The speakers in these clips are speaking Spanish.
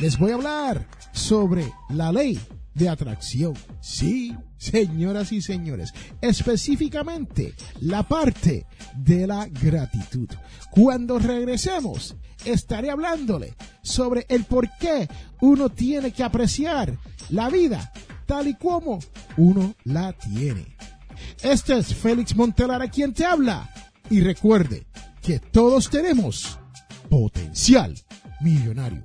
les voy a hablar sobre la ley de atracción. Sí, señoras y señores, específicamente la parte de la gratitud. Cuando regresemos, estaré hablándole sobre el por qué uno tiene que apreciar la vida tal y como uno la tiene. Este es Félix Montelara quien te habla. Y recuerde que todos tenemos potencial millonario.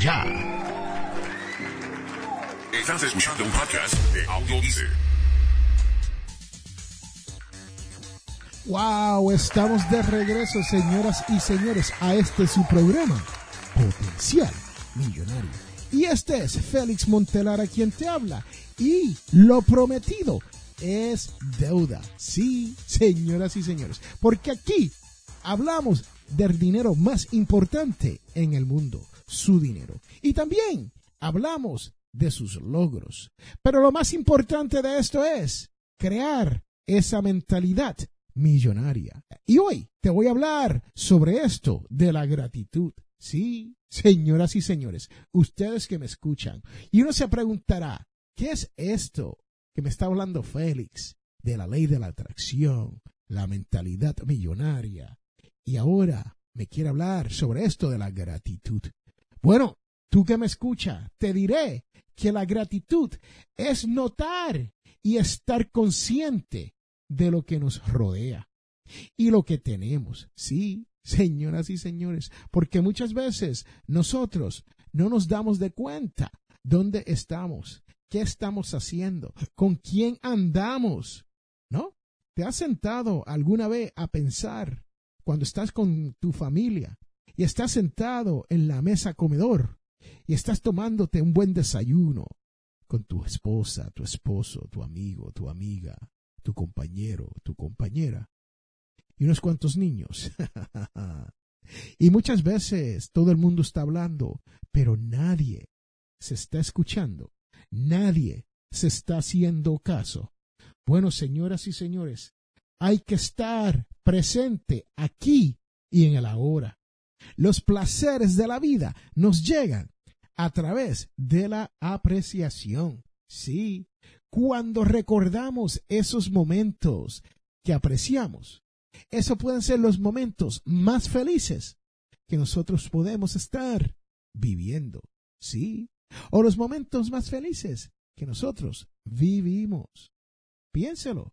ya. Estás escuchando un podcast de Audio Wow, estamos de regreso, señoras y señores, a este su programa, Potencial Millonario. Y este es Félix Montelara quien te habla. Y lo prometido es deuda. Sí, señoras y señores. Porque aquí hablamos del dinero más importante en el mundo, su dinero. Y también hablamos de sus logros. Pero lo más importante de esto es crear esa mentalidad millonaria. Y hoy te voy a hablar sobre esto de la gratitud. Sí, señoras y señores, ustedes que me escuchan. Y uno se preguntará, ¿qué es esto que me está hablando Félix? De la ley de la atracción, la mentalidad millonaria. Y ahora me quiere hablar sobre esto de la gratitud. Bueno, tú que me escuchas, te diré que la gratitud es notar y estar consciente de lo que nos rodea y lo que tenemos. Sí, señoras y señores, porque muchas veces nosotros no nos damos de cuenta dónde estamos, qué estamos haciendo, con quién andamos, ¿no? ¿Te has sentado alguna vez a pensar cuando estás con tu familia y estás sentado en la mesa comedor y estás tomándote un buen desayuno con tu esposa, tu esposo, tu amigo, tu amiga, tu compañero, tu compañera y unos cuantos niños. y muchas veces todo el mundo está hablando, pero nadie se está escuchando, nadie se está haciendo caso. Bueno, señoras y señores, hay que estar presente aquí y en el ahora. Los placeres de la vida nos llegan a través de la apreciación. Sí, cuando recordamos esos momentos que apreciamos, esos pueden ser los momentos más felices que nosotros podemos estar viviendo. Sí, o los momentos más felices que nosotros vivimos. Piénselo.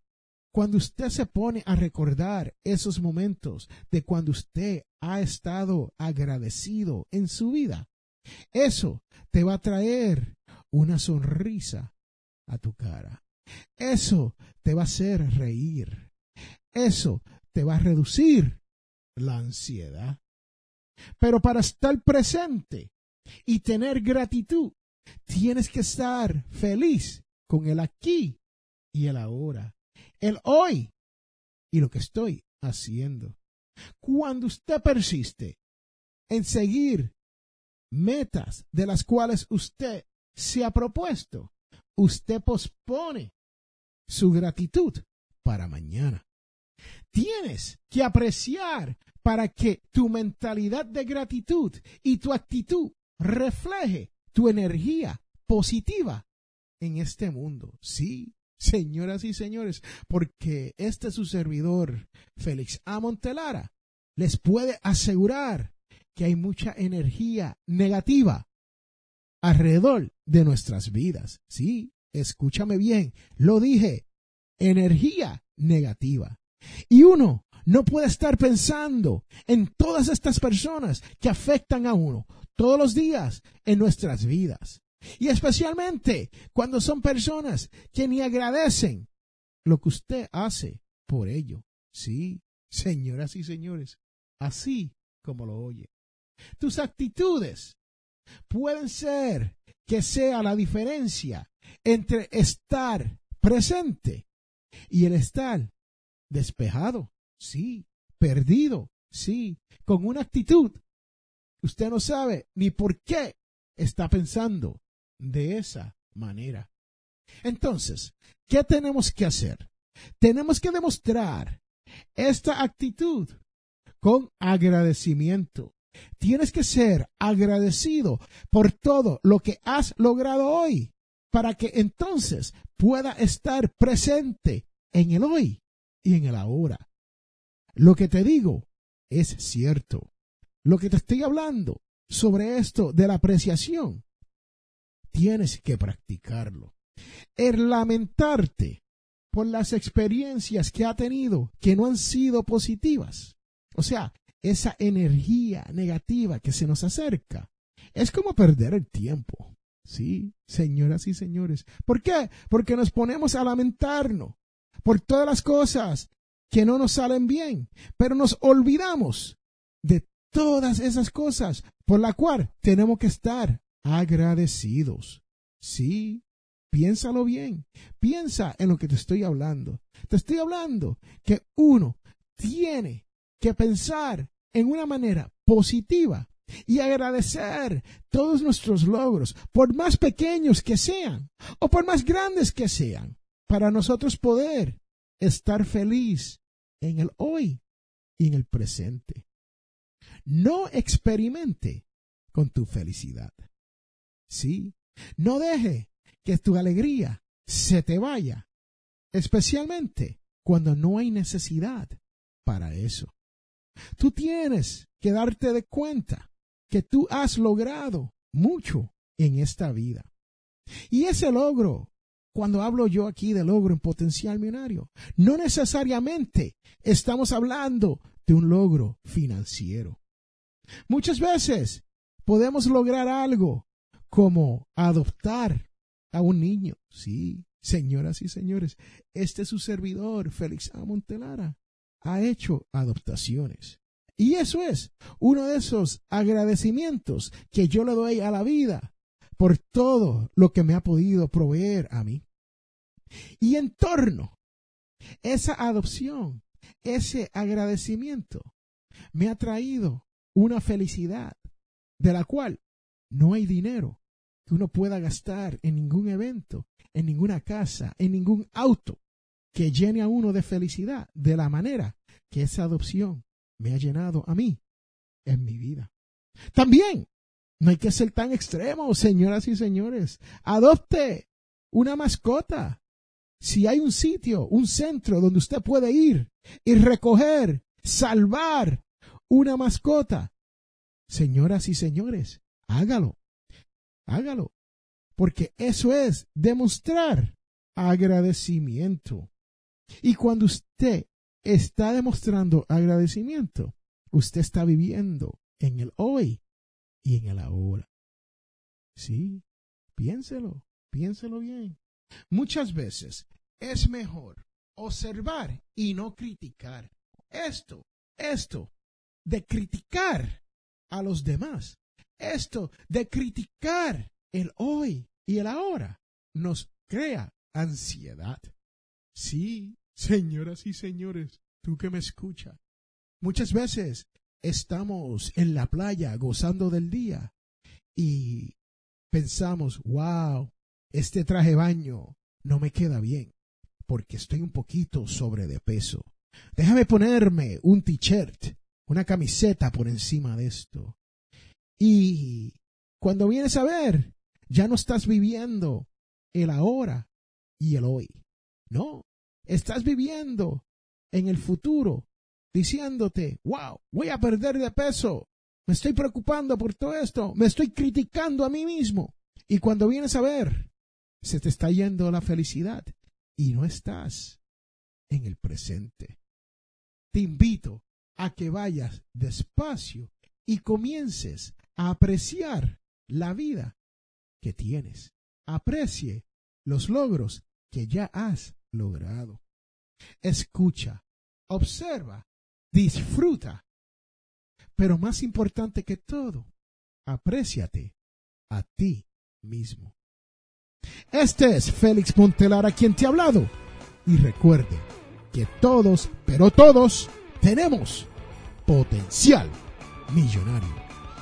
Cuando usted se pone a recordar esos momentos de cuando usted ha estado agradecido en su vida, eso te va a traer una sonrisa a tu cara. Eso te va a hacer reír. Eso te va a reducir la ansiedad. Pero para estar presente y tener gratitud, tienes que estar feliz con el aquí y el ahora, el hoy y lo que estoy haciendo. Cuando usted persiste en seguir metas de las cuales usted se ha propuesto, usted pospone su gratitud para mañana. Tienes que apreciar para que tu mentalidad de gratitud y tu actitud refleje tu energía positiva en este mundo. Sí, señoras y señores, porque este su servidor, Félix A. Montelara, les puede asegurar que hay mucha energía negativa alrededor de nuestras vidas. Sí, escúchame bien, lo dije, energía negativa. Y uno no puede estar pensando en todas estas personas que afectan a uno todos los días en nuestras vidas. Y especialmente cuando son personas que ni agradecen lo que usted hace por ello. Sí, señoras y señores, así como lo oye. Tus actitudes pueden ser que sea la diferencia entre estar presente y el estar despejado, sí, perdido, sí, con una actitud. Usted no sabe ni por qué está pensando de esa manera. Entonces, ¿qué tenemos que hacer? Tenemos que demostrar esta actitud con agradecimiento. Tienes que ser agradecido por todo lo que has logrado hoy para que entonces pueda estar presente en el hoy y en el ahora. Lo que te digo es cierto. Lo que te estoy hablando sobre esto de la apreciación, tienes que practicarlo. El lamentarte por las experiencias que ha tenido que no han sido positivas. O sea, esa energía negativa que se nos acerca. Es como perder el tiempo. Sí, señoras y señores. ¿Por qué? Porque nos ponemos a lamentarnos por todas las cosas que no nos salen bien, pero nos olvidamos de todas esas cosas por la cual tenemos que estar agradecidos. Sí, piénsalo bien. Piensa en lo que te estoy hablando. Te estoy hablando que uno tiene que pensar en una manera positiva y agradecer todos nuestros logros, por más pequeños que sean o por más grandes que sean, para nosotros poder estar feliz en el hoy y en el presente. No experimente con tu felicidad. Sí, no deje que tu alegría se te vaya, especialmente cuando no hay necesidad para eso. Tú tienes que darte de cuenta que tú has logrado mucho en esta vida. Y ese logro, cuando hablo yo aquí de logro en potencial millonario, no necesariamente estamos hablando de un logro financiero. Muchas veces podemos lograr algo como adoptar a un niño. Sí, señoras y señores, este es su servidor, Félix A. Montelara, ha hecho adaptaciones. Y eso es uno de esos agradecimientos que yo le doy a la vida por todo lo que me ha podido proveer a mí. Y en torno esa adopción, ese agradecimiento, me ha traído una felicidad de la cual no hay dinero que uno pueda gastar en ningún evento, en ninguna casa, en ningún auto que llene a uno de felicidad de la manera que esa adopción me ha llenado a mí en mi vida. También, no hay que ser tan extremo, señoras y señores. Adopte una mascota. Si hay un sitio, un centro donde usted puede ir y recoger, salvar una mascota, señoras y señores, hágalo. Hágalo. Porque eso es demostrar agradecimiento. Y cuando usted está demostrando agradecimiento, usted está viviendo en el hoy y en el ahora. Sí, piénselo, piénselo bien. Muchas veces es mejor observar y no criticar. Esto, esto de criticar a los demás, esto de criticar el hoy y el ahora, nos crea ansiedad. Sí, Señoras y señores, tú que me escuchas, muchas veces estamos en la playa gozando del día y pensamos, wow, este traje baño no me queda bien porque estoy un poquito sobre de peso. Déjame ponerme un t-shirt, una camiseta por encima de esto. Y cuando vienes a ver, ya no estás viviendo el ahora y el hoy. No, Estás viviendo en el futuro diciéndote, wow, voy a perder de peso. Me estoy preocupando por todo esto. Me estoy criticando a mí mismo. Y cuando vienes a ver, se te está yendo la felicidad y no estás en el presente. Te invito a que vayas despacio y comiences apreciar la vida que tienes. Aprecie los logros que ya has logrado. Escucha, observa, disfruta. Pero más importante que todo, apréciate a ti mismo. Este es Félix Montelar a quien te ha hablado. Y recuerde que todos, pero todos, tenemos potencial millonario.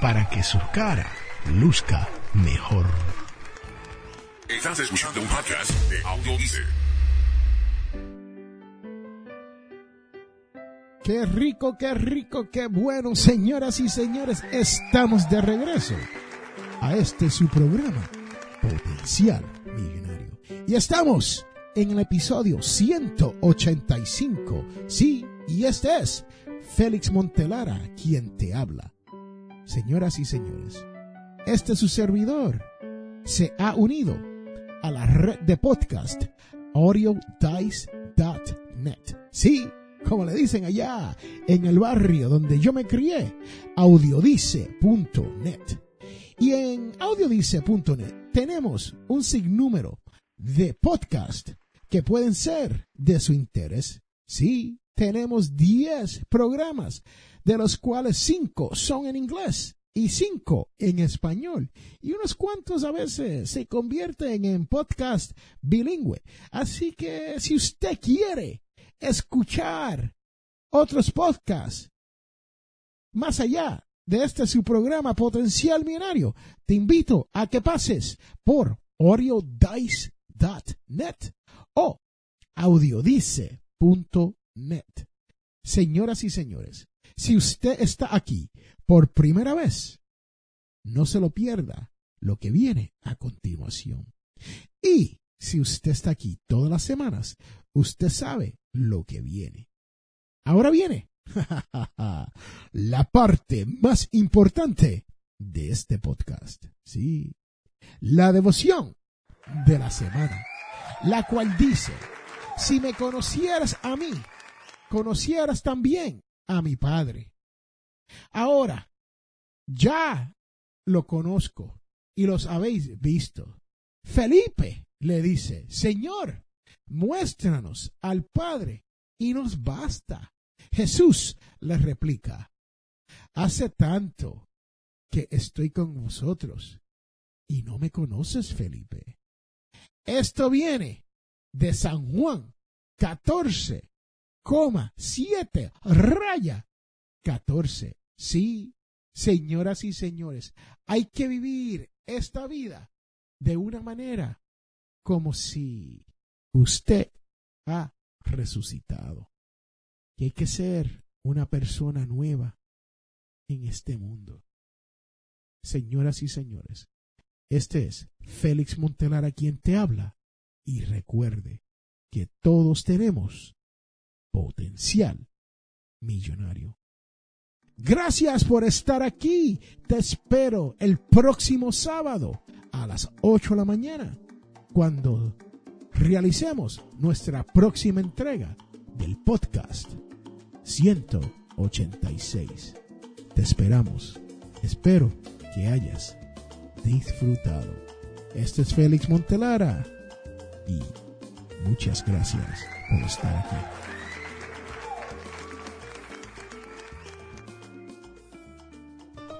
para que su cara luzca mejor. Estás escuchando un podcast de Audio Dice. Qué rico, qué rico, qué bueno, señoras y señores, estamos de regreso a este su programa, Potencial Millonario. Y estamos en el episodio 185. Sí, y este es Félix Montelara quien te habla. Señoras y señores, este su servidor se ha unido a la red de podcast audiodice.net. Sí, como le dicen allá en el barrio donde yo me crié, audiodice.net. Y en audiodice.net tenemos un sinnúmero de podcast que pueden ser de su interés. Sí, tenemos 10 programas, de los cuales 5 son en inglés y 5 en español. Y unos cuantos a veces se convierten en podcast bilingüe. Así que si usted quiere escuchar otros podcasts más allá de este su programa Potencial Millonario, te invito a que pases por audiodice.net o Señoras y señores, si usted está aquí por primera vez, no se lo pierda lo que viene a continuación. Y si usted está aquí todas las semanas, usted sabe lo que viene. Ahora viene la parte más importante de este podcast. Sí, la devoción de la semana, la cual dice, si me conocieras a mí, conocieras también a mi Padre. Ahora, ya lo conozco y los habéis visto. Felipe le dice, Señor, muéstranos al Padre y nos basta. Jesús le replica, hace tanto que estoy con vosotros y no me conoces, Felipe. Esto viene de San Juan 14, coma 7, raya 14. Sí, señoras y señores, hay que vivir esta vida de una manera como si usted ha resucitado. Que hay que ser una persona nueva en este mundo. Señoras y señores, este es Félix Montelar a quien te habla y recuerde que todos tenemos potencial millonario. Gracias por estar aquí. Te espero el próximo sábado a las 8 de la mañana cuando realicemos nuestra próxima entrega del podcast 186. Te esperamos. Espero que hayas disfrutado. Este es Félix Montelara y muchas gracias por estar aquí.